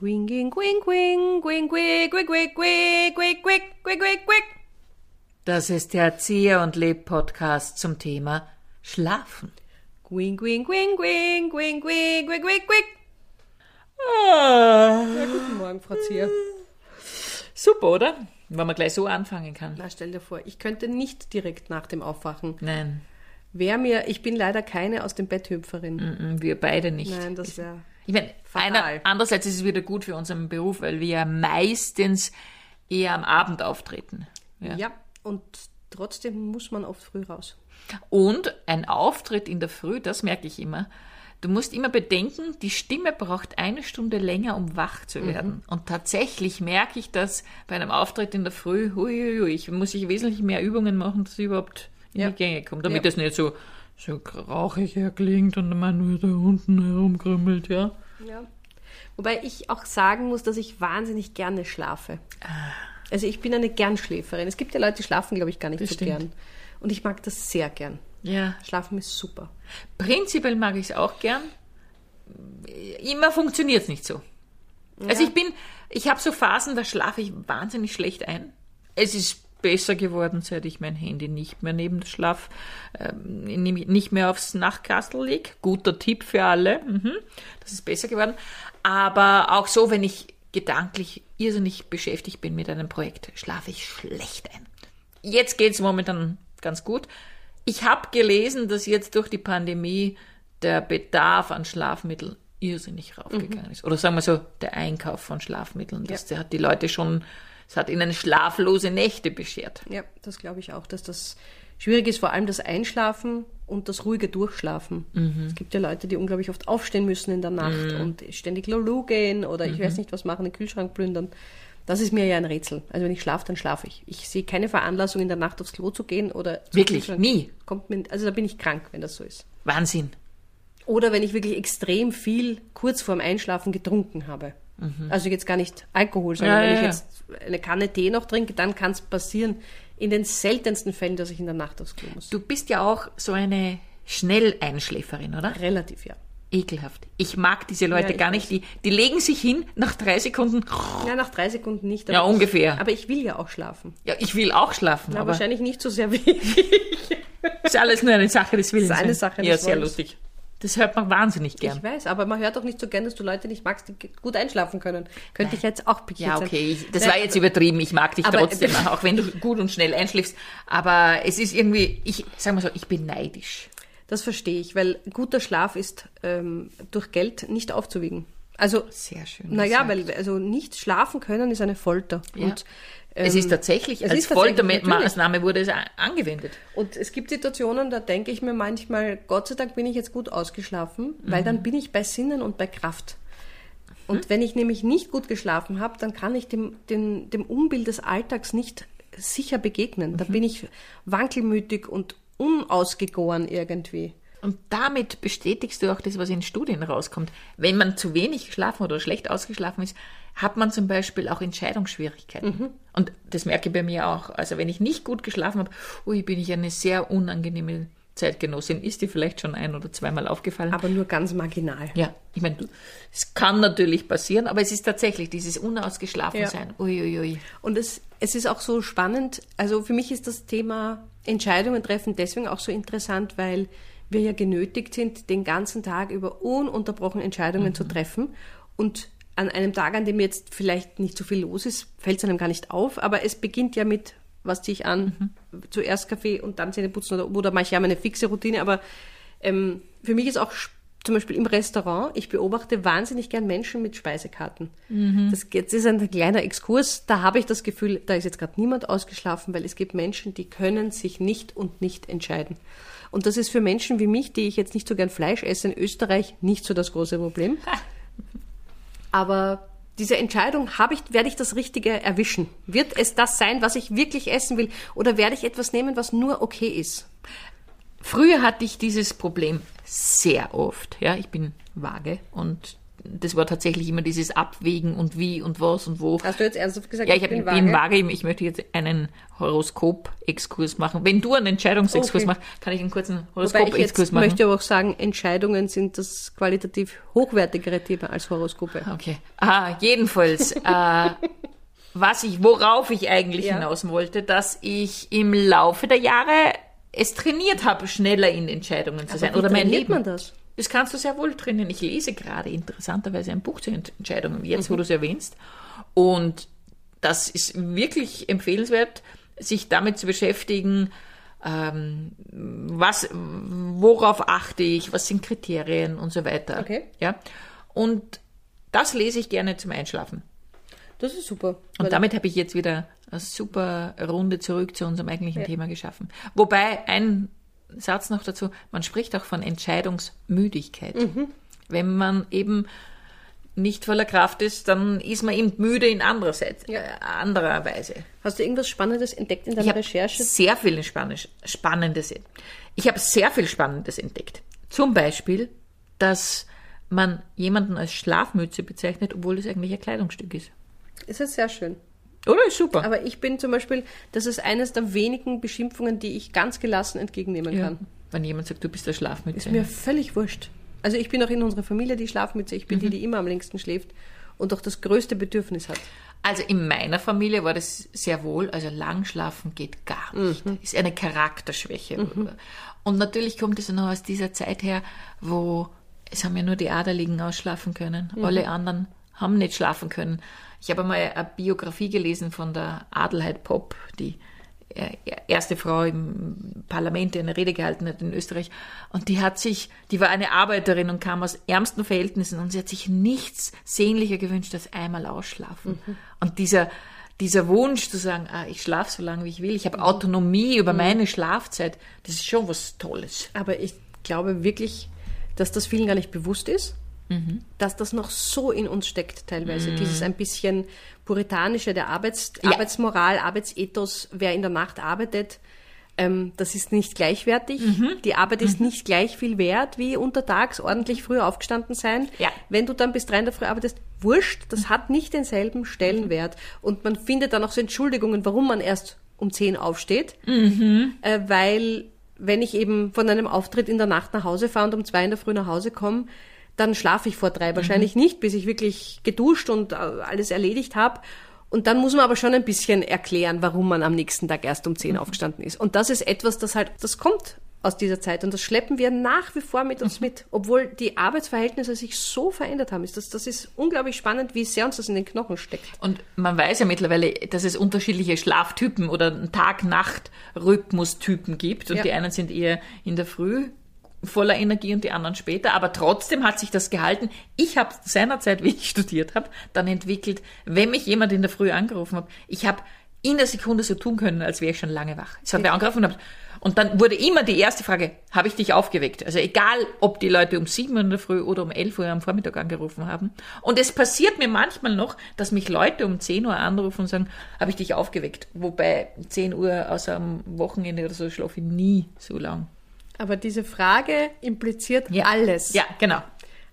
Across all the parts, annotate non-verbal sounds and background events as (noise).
Gwing, gwing, gwing, gwing, gwing, gwing, gwing, gwing, gwing, gwing, gwing, gwing, gwing. Das ist der Erzieher und Leb Podcast zum Thema Schlafen. Gwing, gwing, gwing, gwing, gwing, gwing, gwing, gwing, gwing. Ah, Ja, guten Morgen, Frau Zier. super, oder? Wenn man gleich so anfangen kann. Na, stell dir vor, ich könnte nicht direkt nach dem Aufwachen. Nein, Wer mir, ich bin leider keine aus dem Bett Hüpferin. mm, wir beide nicht. Nein, das wäre. Ich meine, einer, andererseits ist es wieder gut für unseren Beruf, weil wir ja meistens eher am Abend auftreten. Ja. Ja. und trotzdem muss man oft früh raus. Und ein Auftritt in der Früh, das merke ich immer. Du musst immer bedenken, die Stimme braucht eine Stunde länger, um wach zu werden. Und tatsächlich merke ich das bei einem Auftritt in der Früh, huiuiui, ich muss ich wesentlich mehr Übungen machen, dass ich überhaupt in Ja. die Gänge komme, damit Ja. es nicht so, so rauchig klingt und man nur da unten herumkrümmelt, ja. Ja. Wobei ich auch sagen muss, dass ich wahnsinnig gerne schlafe. Also ich bin eine Gernschläferin. Es gibt ja Leute, die schlafen, glaube ich, gar nicht Das so stimmt. gern. Und ich mag das sehr gern. Ja, Schlafen ist super. Prinzipiell mag ich es auch gern. Immer funktioniert es nicht so. Also ich bin, ich habe so Phasen, da schlafe ich wahnsinnig schlecht ein. Es ist besser geworden, seit ich mein Handy nicht mehr neben das Schlaf, ähm, nicht mehr aufs Nachtkastel lege. Guter Tipp für alle. Mhm. Das ist besser geworden. Aber auch so, wenn ich gedanklich irrsinnig beschäftigt bin mit einem Projekt, schlafe ich schlecht ein. Jetzt geht's momentan ganz gut. Ich habe gelesen, dass jetzt durch die Pandemie der Bedarf an Schlafmitteln irrsinnig raufgegangen ist. Oder sagen wir so, der Einkauf von Schlafmitteln. Das der hat die Leute schon, es hat ihnen schlaflose Nächte beschert. Ja, das glaube ich auch, dass das schwierig ist, vor allem das Einschlafen und das ruhige Durchschlafen. Es gibt ja Leute, die unglaublich oft aufstehen müssen in der Nacht und ständig Lulu gehen oder ich weiß nicht was machen, den Kühlschrank plündern. Das ist mir ja ein Rätsel. Also wenn ich schlafe, dann schlafe ich. Ich sehe keine Veranlassung, in der Nacht aufs Klo zu gehen oder Wirklich? Nie? Kommt mir, also da bin ich krank, wenn das so ist. Wahnsinn. Oder wenn ich wirklich extrem viel kurz vorm Einschlafen getrunken habe. Also jetzt gar nicht Alkohol, sondern Ja, wenn ja, ich ja. jetzt eine Kanne Tee noch trinke, dann kann es passieren, in den seltensten Fällen, dass ich in der Nacht aufs Klo muss. Du bist ja auch so eine Schnelleinschläferin, oder? Relativ, ja. Ekelhaft. Ich mag diese Leute Ja, ich gar nicht. Die, die legen sich hin, nach drei Sekunden. Ja, nach drei Sekunden nicht. Ja, ich, ungefähr. Aber ich will ja auch schlafen. Ja, ich will auch schlafen, Na, aber wahrscheinlich nicht so sehr wie ich. ist alles nur eine Sache des Willens. Ist eine ne? Sache Ja, des sehr Wollens. lustig. Das hört man wahnsinnig gern. Ich weiß, aber man hört auch nicht so gern, dass du Leute nicht magst, die gut einschlafen können. Könnte ich jetzt auch pikiert Ja, okay, ich, das Nein, war jetzt übertrieben. Ich mag dich Aber- trotzdem, (laughs) auch wenn du gut und schnell einschläfst. Aber es ist irgendwie, ich sag mal so, ich bin neidisch. Das verstehe ich, weil guter Schlaf ist ähm, durch Geld nicht aufzuwiegen. Also, Sehr schön naja, weil also nicht schlafen können ist eine Folter. Ja. Und, es ähm, ist tatsächlich, es als Foltermaßnahme wurde es angewendet. Und es gibt Situationen, da denke ich mir manchmal, Gott sei Dank bin ich jetzt gut ausgeschlafen, weil Mhm. dann bin ich bei Sinnen und bei Kraft. Und wenn ich nämlich nicht gut geschlafen habe, dann kann ich dem, dem, dem Umbild des Alltags nicht sicher begegnen. Mhm. Da bin ich wankelmütig und unausgegoren irgendwie. Und damit bestätigst du auch das, was in Studien rauskommt. Wenn man zu wenig geschlafen oder schlecht ausgeschlafen ist, hat man zum Beispiel auch Entscheidungsschwierigkeiten. Und das merke ich bei mir auch. Also wenn ich nicht gut geschlafen habe, ui, bin ich eine sehr unangenehme Zeitgenossin. Ist dir vielleicht schon ein oder zweimal aufgefallen? Aber nur ganz marginal. ja, ich meine, es kann natürlich passieren, aber es ist tatsächlich dieses Unausgeschlafensein. Uiuiui. Ui, ui. Und es, es ist auch so spannend, also für mich ist das Thema Entscheidungen treffen deswegen auch so interessant, weil wir ja genötigt sind, den ganzen Tag über ununterbrochen Entscheidungen zu treffen. Und an einem Tag, an dem jetzt vielleicht nicht so viel los ist, fällt es einem gar nicht auf, aber es beginnt ja mit, was ziehe ich an, zuerst Kaffee und dann Zähne putzen oder, oder manche haben eine fixe Routine, aber ähm, für mich ist auch sp- zum Beispiel im Restaurant, ich beobachte wahnsinnig gern Menschen mit Speisekarten. Das jetzt ist ein kleiner Exkurs, da habe ich das Gefühl, da ist jetzt gerade niemand ausgeschlafen, weil es gibt Menschen, die können sich nicht und nicht entscheiden. Und das ist für Menschen wie mich, die ich jetzt nicht so gern Fleisch esse, in Österreich nicht so das große Problem. Aber diese Entscheidung, habe ich, werde ich das Richtige erwischen? Wird es das sein, was ich wirklich essen will? Oder werde ich etwas nehmen, was nur okay ist? Früher hatte ich dieses Problem sehr oft. Ja, ich bin vage und das war tatsächlich immer dieses Abwägen und wie und was und wo. Hast du jetzt ernsthaft gesagt, ja, ich, ich bin vage? vage. Ich möchte jetzt einen Horoskop-Exkurs machen. Wenn du einen Entscheidungsexkurs okay. machst, kann ich einen kurzen Horoskop-Exkurs machen. Ich möchte aber auch sagen, Entscheidungen sind das qualitativ hochwertigere Thema als Horoskope. Okay. Ah, jedenfalls, (laughs) äh, was ich, worauf ich eigentlich ja. hinaus wollte, dass ich im Laufe der Jahre es trainiert habe, schneller in Entscheidungen zu aber sein. Oder mein Leben. man das? Das kannst du sehr wohl trainieren. Ich lese gerade interessanterweise ein Buch zu Entscheidungen, jetzt mhm. wo du es erwähnst. Und das ist wirklich empfehlenswert, sich damit zu beschäftigen, ähm, was, worauf achte ich, was sind Kriterien und so weiter. Okay. Ja. Und das lese ich gerne zum Einschlafen. Das ist super. Und damit habe ich jetzt wieder eine super Runde zurück zu unserem eigentlichen ja. Thema geschaffen. Wobei ein Satz noch dazu, man spricht auch von Entscheidungsmüdigkeit. Mhm. Wenn man eben nicht voller Kraft ist, dann ist man eben müde in anderer, Seite, ja. äh, anderer Weise. Hast du irgendwas Spannendes entdeckt in deiner ich Recherche? Sehr viel Spannendes. Ich habe sehr viel Spannendes entdeckt. Zum Beispiel, dass man jemanden als Schlafmütze bezeichnet, obwohl es eigentlich ein Kleidungsstück ist. Ist das sehr schön. Oder ist super. Aber ich bin zum Beispiel, das ist eines der wenigen Beschimpfungen, die ich ganz gelassen entgegennehmen ja. kann. Wenn jemand sagt, du bist der Schlafmütze. Ist mir völlig wurscht. Also ich bin auch in unserer Familie die Schlafmütze. Ich bin mhm. die, die immer am längsten schläft und auch das größte Bedürfnis hat. Also in meiner Familie war das sehr wohl, also lang schlafen geht gar nicht. Mhm. Ist eine Charakterschwäche. Mhm. Und natürlich kommt es noch aus dieser Zeit her, wo es haben ja nur die Adeligen ausschlafen können. Mhm. Alle anderen haben nicht schlafen können. Ich habe einmal eine Biografie gelesen von der Adelheid Popp, die äh, erste Frau im Parlament, die eine Rede gehalten hat in Österreich. Und die hat sich, die war eine Arbeiterin und kam aus ärmsten Verhältnissen und sie hat sich nichts sehnlicher gewünscht als einmal ausschlafen. Mhm. Und dieser, dieser Wunsch zu sagen, ah, ich schlafe so lange wie ich will, ich habe mhm. Autonomie über mhm. meine Schlafzeit, das ist schon was Tolles. Aber ich glaube wirklich, dass das vielen gar nicht bewusst ist mhm. dass das noch so in uns steckt teilweise. Mhm. Dieses ein bisschen puritanische der Arbeits ja. Arbeitsmoral, Arbeitsethos, wer in der Nacht arbeitet, ähm, das ist nicht gleichwertig. Mhm. Die Arbeit ist mhm. nicht gleich viel wert wie untertags ordentlich früher aufgestanden sein. Ja. Wenn du dann bis drei in der Früh arbeitest, wurscht, das hat nicht denselben Stellenwert. Und man findet dann auch so Entschuldigungen, warum man erst um zehn aufsteht, mhm. äh, weil wenn ich eben von einem Auftritt in der Nacht nach Hause fahre und um zwei in der Früh nach Hause komme, dann schlafe ich vor drei. Wahrscheinlich mhm. nicht, bis ich wirklich geduscht und äh, alles erledigt habe. Und dann muss man aber schon ein bisschen erklären, warum man am nächsten Tag erst um zehn mhm. aufgestanden ist. Und das ist etwas, das halt, das kommt aus dieser Zeit und das schleppen wir nach wie vor mit uns mhm. mit, obwohl die Arbeitsverhältnisse sich so verändert haben. Das, das ist unglaublich spannend, wie sehr uns das in den Knochen steckt. Und man weiß ja mittlerweile, dass es unterschiedliche Schlaftypen oder Tag-Nacht-Rhythmustypen gibt und ja. die einen sind eher in der Früh voller Energie und die anderen später. Aber trotzdem hat sich das gehalten. Ich habe seinerzeit, wie ich studiert habe, dann entwickelt, wenn mich jemand in der Früh angerufen hat, ich habe in der Sekunde so tun können, als wäre ich schon lange wach. Es hat wer angerufen und, und dann wurde immer die erste Frage, habe ich dich aufgeweckt? Also egal, ob die Leute um sieben Uhr in der Früh oder um elf Uhr am Vormittag angerufen haben. Und es passiert mir manchmal noch, dass mich Leute um zehn Uhr anrufen und sagen, habe ich dich aufgeweckt? Wobei zehn Uhr außer am Wochenende oder so schlafe ich nie so lang. Aber diese Frage impliziert ja. alles. Ja, genau.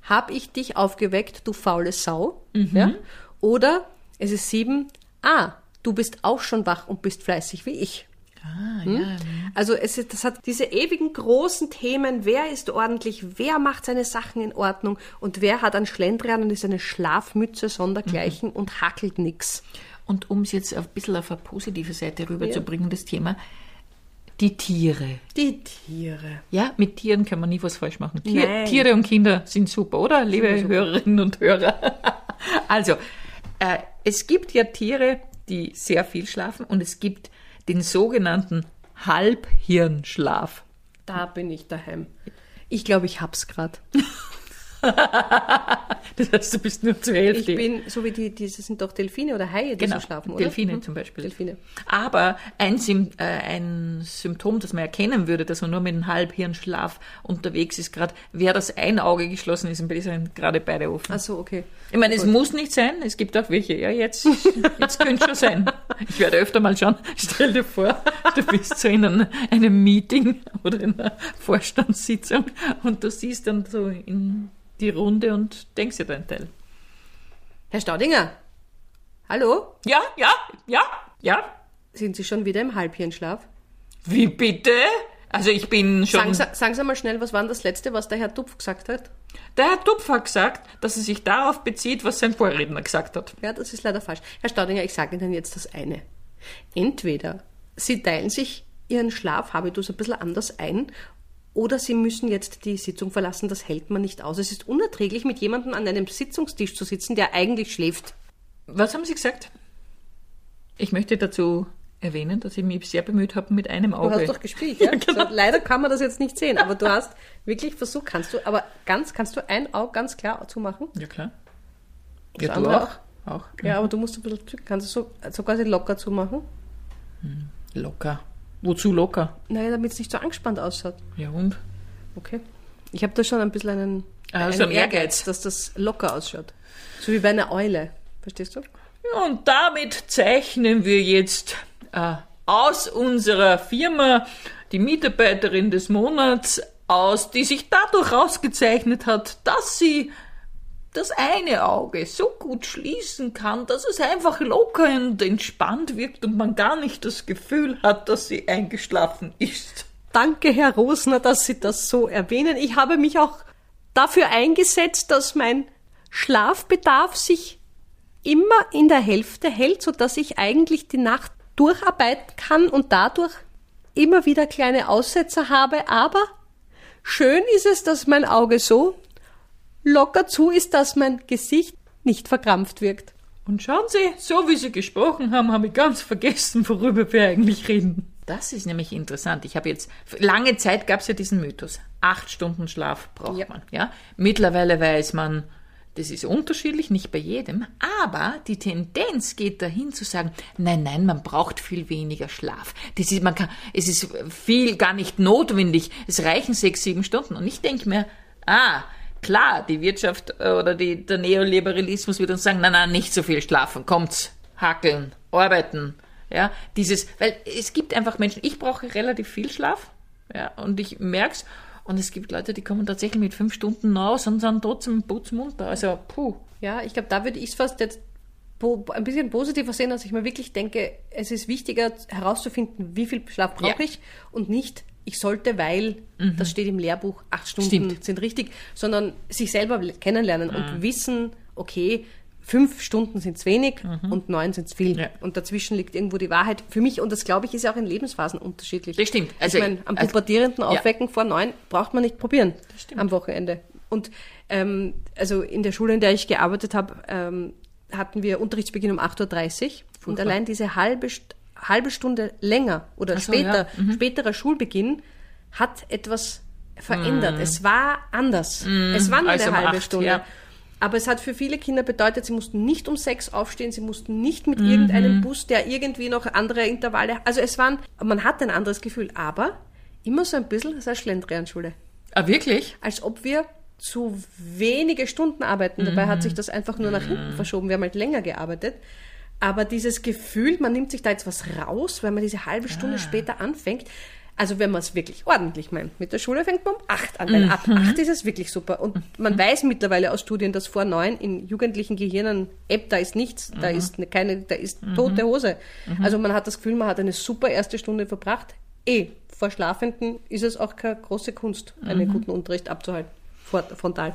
Hab ich dich aufgeweckt, du faule Sau? Mhm. Ja? Oder es ist sieben, ah, du bist auch schon wach und bist fleißig wie ich. Ah, hm? ja. Also es ist, das hat diese ewigen großen Themen, wer ist ordentlich, wer macht seine Sachen in Ordnung und wer hat einen Schlendrian und ist eine Schlafmütze sondergleichen mhm. und hackelt nix. Und um es jetzt ein bisschen auf eine positive Seite rüberzubringen, ja. das Thema, die Tiere. Die Tiere. Ja, mit Tieren kann man nie was falsch machen. Tier, Tiere und Kinder sind super, oder? Liebe super. Hörerinnen und Hörer. (laughs) also, äh, es gibt ja Tiere, die sehr viel schlafen und es gibt den sogenannten Halbhirnschlaf. Da bin ich daheim. Ich glaube, ich hab's gerade. (laughs) (laughs) das heißt, du bist nur zur Hälfte. Ich bin, so wie die, diese sind doch Delfine oder Haie, die genau, so schlafen, oder? Delfine mhm. zum Beispiel. Delfine. Aber ein, Sim, äh, ein Symptom, das man erkennen würde, dass man nur mit einem Halbhirnschlaf unterwegs ist, gerade wäre das ein Auge geschlossen ist und die sind gerade beide offen. Ach so, okay. Ich meine, es Gut. muss nicht sein, es gibt auch welche, ja, jetzt, jetzt könnte schon sein. Ich werde öfter mal schauen, (laughs) stell dir vor, du bist so in einem, einem Meeting oder in einer Vorstandssitzung und du siehst dann so in die Runde und denkst dir deinen Teil. Herr Staudinger, hallo? Ja, ja, ja, ja. Sind Sie schon wieder im Halbhirnschlaf? Wie bitte? Also ich bin schon. Sagen, Sie- sagen Sie mal schnell, was war denn das Letzte, was der Herr Tupf gesagt hat? Der Herr Tupf hat gesagt, dass er sich darauf bezieht, was sein Vorredner gesagt hat. Ja, das ist leider falsch. Herr Staudinger, ich sage Ihnen jetzt das eine. Entweder Sie teilen sich Ihren Schlafhabitus ein bisschen anders ein oder Sie müssen jetzt die Sitzung verlassen. Das hält man nicht aus. Es ist unerträglich, mit jemandem an einem Sitzungstisch zu sitzen, der eigentlich schläft. Was haben Sie gesagt? Ich möchte dazu erwähnen, dass ich mich sehr bemüht habe mit einem Du Auge. hast doch gespielt, ja? (laughs) genau. so, leider kann man das jetzt nicht sehen, aber du hast wirklich versucht, kannst du, aber ganz, kannst du ein Auge ganz klar zumachen? ja klar. Das Ja, du auch. Auch. Ja, aber du musst ein bisschen, kannst du so, so quasi locker zumachen? Locker. Wozu locker? Naja, damit es nicht so angespannt ausschaut. Ja und? Okay. Ich habe da schon ein bisschen einen, Ah, so einen ein Ehrgeiz. dass das locker ausschaut. So wie bei einer Eule. Verstehst du? Ja, und damit zeichnen wir jetzt äh, aus unserer Firma die Mitarbeiterin des Monats aus, die sich dadurch ausgezeichnet hat, dass sie das eine Auge so gut schließen kann, dass es einfach locker und entspannt wirkt und man gar nicht das Gefühl hat, dass sie eingeschlafen ist. Danke, Herr Rosner, dass Sie das so erwähnen. Ich habe mich auch dafür eingesetzt, dass mein Schlafbedarf sich immer in der Hälfte hält, sodass ich eigentlich die Nacht durcharbeiten kann und dadurch immer wieder kleine Aussetzer habe. Aber schön ist es, dass mein Auge so locker zu ist, dass mein Gesicht nicht verkrampft wirkt. Und schauen Sie, so wie Sie gesprochen haben, habe ich ganz vergessen, worüber wir eigentlich reden. Das ist nämlich interessant. Ich habe jetzt, lange Zeit gab es ja diesen Mythos. Acht Stunden Schlaf braucht Ja. man. Ja? Mittlerweile weiß man, das ist unterschiedlich, nicht bei jedem, aber die Tendenz geht dahin zu sagen, nein, nein, man braucht viel weniger Schlaf. Das ist, man kann, es ist viel gar nicht notwendig. Es reichen sechs, sieben Stunden. Und ich denke mir, ah, klar, die Wirtschaft äh, oder die, der Neoliberalismus wird uns sagen, nein, nein, nicht so viel schlafen, kommt's, hackeln, arbeiten. Ja, dieses, weil es gibt einfach Menschen, ich brauche relativ viel Schlaf, ja, und ich merk's, und es gibt Leute, die kommen tatsächlich mit fünf Stunden raus und sind trotzdem putzmunter. Also, puh. Ja, ich glaube, da würde ich es fast jetzt ein bisschen positiver sehen, dass ich mir wirklich denke, es ist wichtiger herauszufinden, wie viel Schlaf brauche Ja. Ich und nicht, ich sollte, weil das steht im Lehrbuch, acht Stunden Stimmt. sind richtig, sondern sich selber kennenlernen Mhm. und wissen, okay, fünf Stunden sind wenig und neun sind viel. Mhm. Ja. Und dazwischen liegt irgendwo die Wahrheit. Für mich, und das glaube ich, ist ja auch in Lebensphasen unterschiedlich. Das stimmt. Also- ich meine, am also- pubertierenden ja. Aufwecken vor neun braucht man nicht probieren am Wochenende. Und ähm, also in der Schule, in der ich gearbeitet habe, ähm, hatten wir Unterrichtsbeginn um 8.30 Uhr. Und allein diese halbe, halbe Stunde länger oder so, später, ja. Mhm. späterer Schulbeginn hat etwas verändert. Es war anders. Es war nur als eine halbe acht, Stunde. ja. Aber es hat für viele Kinder bedeutet, sie mussten nicht um sechs aufstehen, sie mussten nicht mit Mhm. irgendeinem Bus, der irgendwie noch andere Intervalle, also es waren, man hat ein anderes Gefühl, aber immer so ein bisschen, das ist eine Schlendrianschule Ah, wirklich? als ob wir zu wenige Stunden arbeiten. Dabei hat sich das einfach nur nach hinten verschoben. Wir haben halt länger gearbeitet. Aber dieses Gefühl, man nimmt sich da jetzt was raus, weil man diese halbe Stunde später anfängt. Also wenn man es wirklich ordentlich meint. Mit der Schule fängt man um acht an, weil ab acht ist es wirklich super. Und man weiß mittlerweile aus Studien, dass vor neun in jugendlichen Gehirnen, App, da ist nichts, da ist ne- keine, da ist tote Hose. Also man hat das Gefühl, man hat eine super erste Stunde verbracht. Eh, vor Schlafenden ist es auch keine große Kunst, einen guten Unterricht abzuhalten, frontal.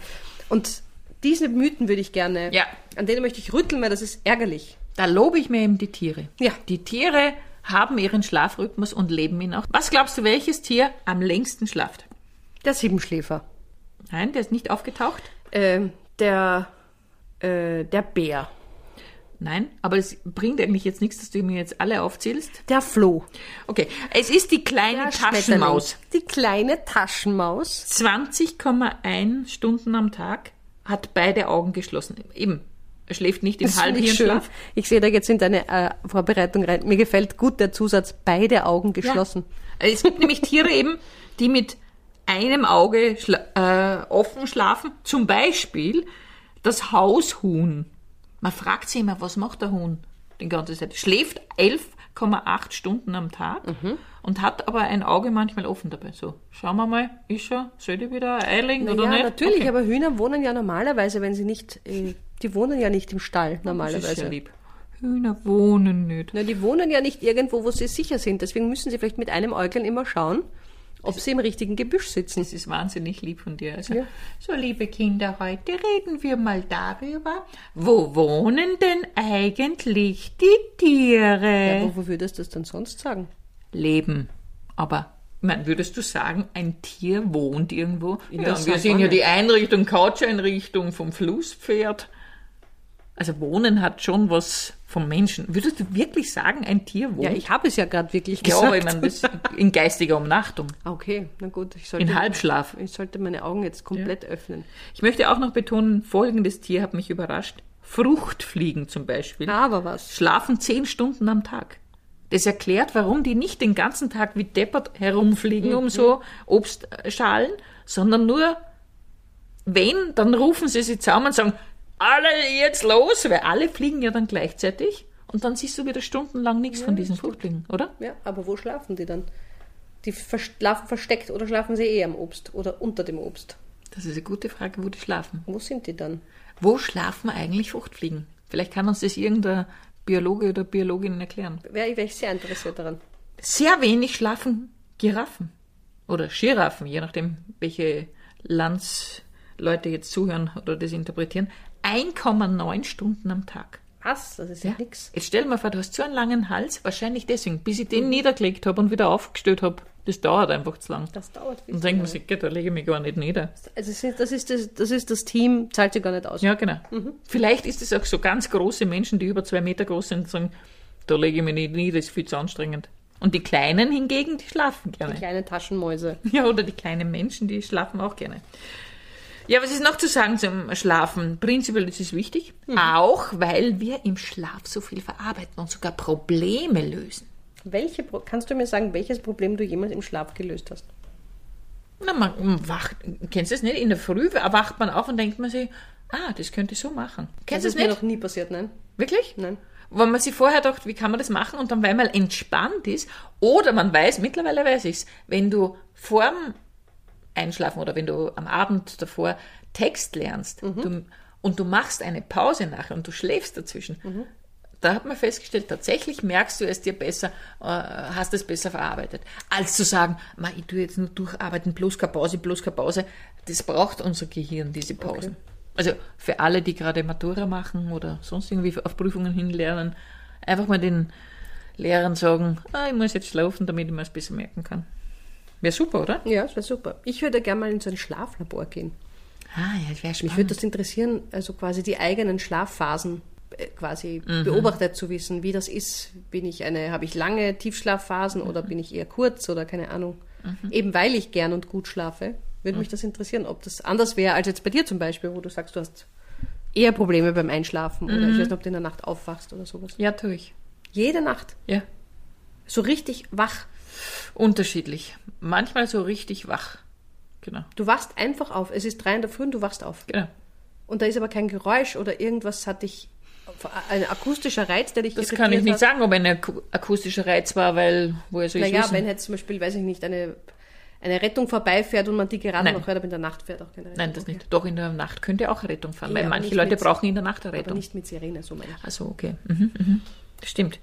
Und diese Mythen würde ich gerne, Ja. an denen möchte ich rütteln, weil das ist ärgerlich. Da lobe ich mir eben die Tiere. Ja. Die Tiere haben ihren Schlafrhythmus und leben ihn auch. Was glaubst du, welches Tier am längsten schlaft? Der Siebenschläfer. Nein, der ist nicht aufgetaucht. Ähm, der, äh, der Bär. Nein, aber es bringt eigentlich jetzt nichts, dass du mir jetzt alle aufzählst. Der Floh. Okay, es ist die kleine Der Taschenmaus. Die kleine Taschenmaus. 20,1 Stunden am Tag hat beide Augen geschlossen. Eben, er schläft nicht ich schön. Halbhirnschlaf. Ich sehe da jetzt in deine äh, Vorbereitung rein. Mir gefällt gut der Zusatz, beide Augen geschlossen. Ja. Es gibt nämlich Tiere (laughs) eben, die mit einem Auge schla äh, offen schlafen. Zum Beispiel das Haushuhn. Man fragt sich immer, was macht der Huhn die ganze Zeit? Schläft elf 8,8 Stunden am Tag Mhm. und hat aber ein Auge manchmal offen dabei. So, schauen wir mal, ist er, soll die wieder einlegen oder ja, nicht? natürlich, Okay. aber Hühner wohnen ja normalerweise, wenn sie nicht, äh, die wohnen ja nicht im Stall Das ist normalerweise. sehr lieb. Hühner wohnen nicht. Na, die wohnen ja nicht irgendwo, wo sie sicher sind. Deswegen müssen sie vielleicht mit einem Äuglein immer schauen, ob sie im richtigen Gebüsch sitzen. Das ist wahnsinnig lieb von dir. Also, Ja. So, liebe Kinder, heute reden wir mal darüber, wo wohnen denn eigentlich die Tiere? Ja, wo würdest du das denn sonst sagen? Leben. Aber, mein, würdest du sagen, ein Tier wohnt irgendwo? In ja, wir sehen ja die Einrichtung, Couch-Einrichtung vom Flusspferd. Also Wohnen hat schon was vom Menschen. Würdest du wirklich sagen, ein Tier wohnt? Ja, ich habe es ja gerade wirklich Ja, gesagt. aber ich meine, das in geistiger Umnachtung, (laughs) Okay, na gut, ich sollte, in Halbschlaf. ich sollte meine Augen jetzt komplett öffnen. Ich möchte auch noch betonen, folgendes Tier hat mich überrascht. Fruchtfliegen zum Beispiel Aber was? schlafen zehn Stunden am Tag. Das erklärt, warum die nicht den ganzen Tag wie deppert herumfliegen um so Obstschalen, sondern nur, wenn, dann rufen sie sich zusammen und sagen, alle jetzt los, weil alle fliegen ja dann gleichzeitig und dann siehst du wieder stundenlang nichts von diesen Fruchtfliegen, oder? Ja, aber wo schlafen die dann? Die schlafen versteckt oder schlafen sie eh am Obst oder unter dem Obst? Das ist eine gute Frage, wo die schlafen. Wo sind die dann? Wo schlafen eigentlich Fruchtfliegen? Vielleicht kann uns das irgendein Biologe oder Biologin erklären. Wäre wäre ich sehr interessiert daran. Sehr wenig schlafen Giraffen oder Giraffen, je nachdem, welche Landsleute jetzt zuhören oder das interpretieren. 1,9 Stunden am Tag. Was? Das ist ja, nix. Jetzt stell dir mal vor, du hast so einen langen Hals, wahrscheinlich deswegen, bis ich den niedergelegt habe und wieder aufgestellt habe. Das dauert einfach zu lang. Das dauert viel Und denkt man sich, "Geh, da lege ich mich gar nicht nieder. Also es ist- das ist das, das ist das Team, zahlt sich gar nicht aus. Ja, genau. Vielleicht ist es auch so ganz große Menschen, die über zwei Meter groß sind, sagen, da lege ich mich nicht nieder, das ist viel zu anstrengend. Und die Kleinen hingegen, die schlafen gerne. Die kleinen Taschenmäuse. Ja, oder die kleinen Menschen, die schlafen auch gerne. Ja, was ist noch zu sagen zum Schlafen? Prinzipiell ist es wichtig, auch weil wir im Schlaf so viel verarbeiten und sogar Probleme lösen. Welche, kannst du mir sagen, welches Problem du jemals im Schlaf gelöst hast? Na, man wacht, kennst du das nicht? In der Früh erwacht man auf und denkt man sich, ah, das könnte ich so machen. Kennst du das das ist mir nicht? noch nie passiert, nein? Wirklich? Nein. Wo man sich vorher dachte, wie kann man das machen und dann, weil man entspannt ist, oder man weiß, mittlerweile weiß ich's, wenn du vorm Einschlafen oder wenn du am Abend davor Text lernst du, und du machst eine Pause nachher und du schläfst dazwischen, da hat man festgestellt, tatsächlich merkst du es dir besser, äh, hast es besser verarbeitet, als zu sagen, "Ma, ich tue jetzt nur durcharbeiten, bloß keine Pause, bloß keine Pause. Das braucht unser Gehirn, diese Pausen. Also für alle, die gerade Matura machen oder sonst irgendwie auf Prüfungen hinlernen, einfach mal den Lehrern sagen, ah, ich muss jetzt schlafen, damit ich mir es besser merken kann. Wäre super, oder? Ja, das wäre super. Ich würde gerne mal in so ein Schlaflabor gehen. Ah, ja, das wäre Mich spannend. würde das interessieren, also quasi die eigenen Schlafphasen äh, quasi Mhm. beobachtet zu wissen, wie das ist. Bin ich eine, habe ich lange Tiefschlafphasen Mhm. oder bin ich eher kurz oder keine Ahnung. Eben weil ich gern und gut schlafe, würde Mhm. mich das interessieren, ob das anders wäre als jetzt bei dir zum Beispiel, wo du sagst, du hast eher Probleme beim Einschlafen oder Mhm. ich weiß nicht, ob du in der Nacht aufwachst oder sowas. ja, tue ich. Jede Nacht. Ja. So richtig wach. Unterschiedlich. Manchmal so richtig wach. Genau. Du wachst einfach auf. Es ist drei in der Früh und du wachst auf. Genau. Und da ist aber kein Geräusch oder irgendwas hat dich, ein akustischer Reiz, der dich Das kann ich irritiert nicht hat. sagen, ob ein aku- akustischer Reiz war, weil woher soll ich Naja, wissen? wenn jetzt zum Beispiel, weiß ich nicht, eine, eine Rettung vorbeifährt und man die gerade Nein. noch hört, aber in der Nacht fährt auch keine Rettung. Nein, das Okay. nicht. Doch in der Nacht könnte auch Rettung fahren, Ja, weil aber manche Leute brauchen in der Nacht eine Aber Rettung. nicht mit Sirene, so meine ich. Also okay. Mhm, mhm. Das stimmt.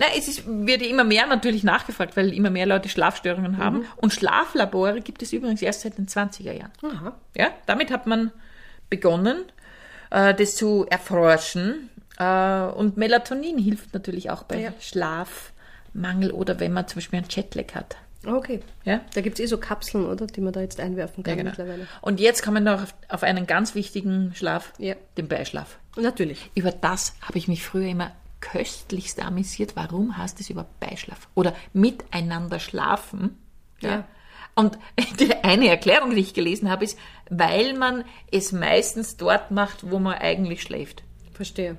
Na, es ist, wird ja immer mehr natürlich nachgefragt, weil immer mehr Leute Schlafstörungen haben. Und Schlaflabore gibt es übrigens erst seit den 20er Jahren. Aha. Ja, damit hat man begonnen, äh, das zu erforschen. Äh, und Melatonin hilft natürlich auch bei Ja. Schlafmangel oder wenn man zum Beispiel einen Jetlag hat. Okay. Ja? Da gibt es eh so Kapseln, oder? Die man da jetzt einwerfen kann Ja, genau. mittlerweile. Und jetzt kommen wir noch auf, auf einen ganz wichtigen Schlaf, Ja. den Beischlaf. Natürlich. Über das habe ich mich früher immer köstlichst amüsiert. Warum heißt es über Beischlaf? Oder miteinander schlafen. Ja. Und (laughs) die eine Erklärung, die ich gelesen habe, ist, weil man es meistens dort macht, wo man eigentlich schläft. Verstehe.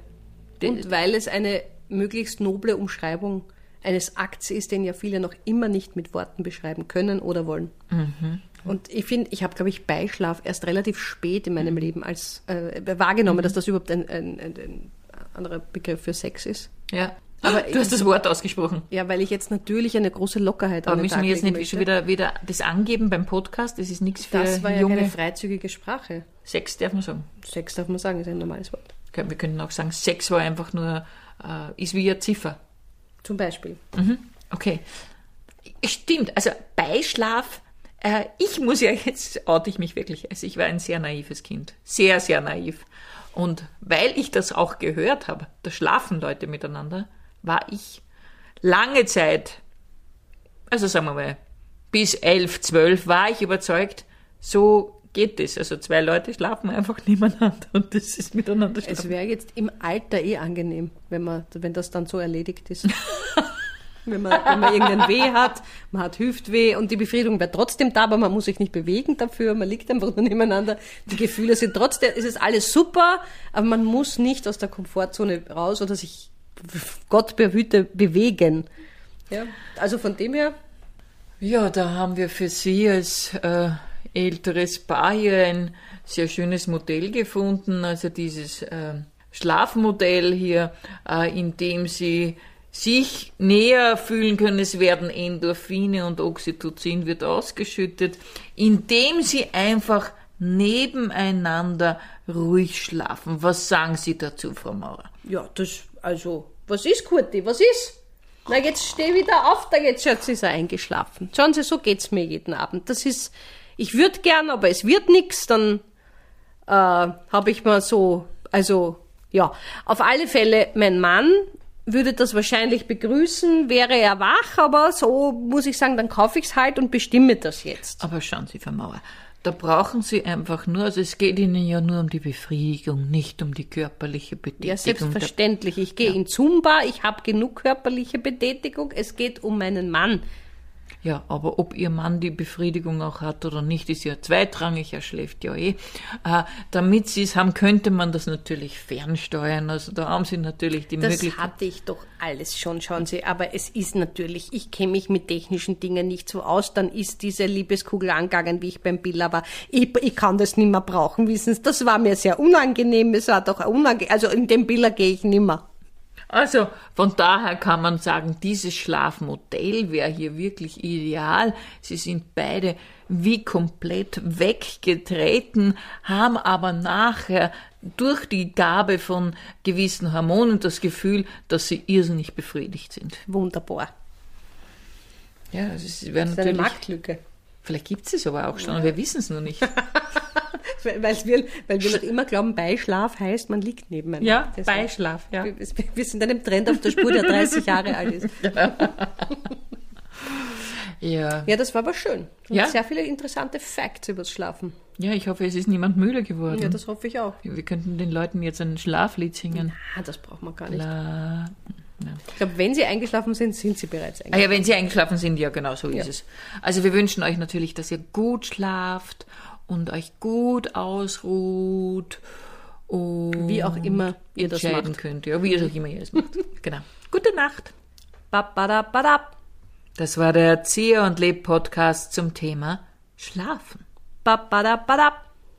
Und weil es eine möglichst noble Umschreibung eines Akts ist, den ja viele noch immer nicht mit Worten beschreiben können oder wollen. Mhm. Und ich finde, ich habe, glaube ich, Beischlaf erst relativ spät in Mhm. meinem Leben als äh, wahrgenommen, dass das überhaupt ein, ein, ein, ein anderer Begriff für Sex ist. Ja. Aber du hast das Wort ausgesprochen. Ja, weil ich jetzt natürlich eine große Lockerheit Aber an den müssen wir jetzt nicht schon wieder, wieder das angeben beim Podcast? Das ist nichts für Das war ja junge. keine freizügige Sprache. Sex darf man sagen. Sex darf man sagen, ist ein normales Wort. Wir können auch sagen, Sex war einfach nur, äh, ist wie eine Ziffer. Zum Beispiel. Mhm. Okay. Stimmt, also Beischlaf, äh, ich muss ja jetzt, oute ich mich wirklich, also ich war ein sehr naives Kind. Sehr, sehr naiv. Und weil ich das auch gehört habe, da schlafen Leute miteinander, war ich lange Zeit, also sagen wir mal, bis elf, zwölf war ich überzeugt, so geht es. Also zwei Leute schlafen einfach (laughs) nebeneinander und das ist miteinander Es schlafen. wäre jetzt im Alter eh angenehm, wenn, man, wenn das dann so erledigt ist. (laughs) wenn, man, wenn man irgendein Weh hat, man hat Hüftweh und die Befriedigung wäre trotzdem da, aber man muss sich nicht bewegen dafür, man liegt einfach nur nebeneinander. Die Gefühle sind trotzdem, es ist alles super, aber man muss nicht aus der Komfortzone raus oder sich, Gott behüte, bewegen. Ja, also von dem her, Ja, da haben wir für Sie als äh, älteres Paar hier ein sehr schönes Modell gefunden, also dieses äh, Schlafmodell hier, äh, in dem Sie sich näher fühlen können. Es werden Endorphine und Oxytocin wird ausgeschüttet, indem Sie einfach nebeneinander ruhig schlafen. Was sagen Sie dazu, Frau Maurer? ja, das, also, was ist, Kurti, was ist? Na, jetzt steh wieder auf, da jetzt schaut sie ist er eingeschlafen. Schauen Sie, so geht's mir jeden Abend. Das ist, ich würde gern, aber es wird nix, dann äh, habe ich mal so, also ja, auf alle Fälle, mein Mann würde das wahrscheinlich begrüßen, wäre er wach, aber so muss ich sagen, dann kaufe ich's halt und bestimme das jetzt. Aber schauen Sie, Frau Mauer, da brauchen Sie einfach nur, also es geht Ihnen ja nur um die Befriedigung, nicht um die körperliche Betätigung. Ja, selbstverständlich. Ich gehe in Zumba, ich habe genug körperliche Betätigung. Es geht um meinen Mann. Ja, aber ob Ihr Mann die Befriedigung auch hat oder nicht, ist ja zweitrangig, er schläft ja eh. Äh, damit Sie es haben, könnte man das natürlich fernsteuern. Also da haben Sie natürlich die Das Möglichkeit. hatte ich doch alles schon, schauen Sie. Aber es ist natürlich, ich kenne mich mit technischen Dingen nicht so aus. Dann ist diese Liebeskugel angegangen, wie ich beim Billa war. Ich, ich kann das nicht mehr brauchen, wissen Sie. Das war mir sehr unangenehm. Es war doch unangenehm. Also in den Billa gehe ich nicht mehr. Also von daher kann man sagen, dieses Schlafmodell wäre hier wirklich ideal. Sie sind beide wie komplett weggetreten, haben aber nachher durch die Gabe von gewissen Hormonen das Gefühl, dass sie irrsinnig befriedigt sind. Wunderbar. Ja, das wäre ist eine natürlich. Marktlücke. Vielleicht gibt es es aber auch schon, und wir wissen es nur nicht. (laughs) Weil, wir, weil wir noch immer glauben, Beischlaf heißt, man liegt nebeneinander. Ja, Das Beischlaf, ja. Wir, wir sind einem Trend auf der Spur, der 30 Jahre alt ist. (laughs) Ja. Ja, das war aber schön. Und Ja. Sehr viele interessante Facts übers Schlafen. ja, ich hoffe, es ist niemand müde geworden. Ja, das hoffe ich auch. wir könnten den Leuten jetzt ein Schlaflied singen. Ah, das braucht man gar nicht. La Ich glaube, wenn sie eingeschlafen sind, sind sie bereits Ah eingeschlafen. ja, wenn Sie eingeschlafen sind, ja, genau so ist es. Also wir wünschen euch natürlich, dass ihr gut schlaft und euch gut ausruht und Wie auch immer ihr das macht. könnt. Ja, wie ihr auch immer ihr es macht. (laughs) genau. Gute Nacht. Babadabadab. Das war der Erzieher und Leb Podcast zum Thema Schlafen. Babadabadab.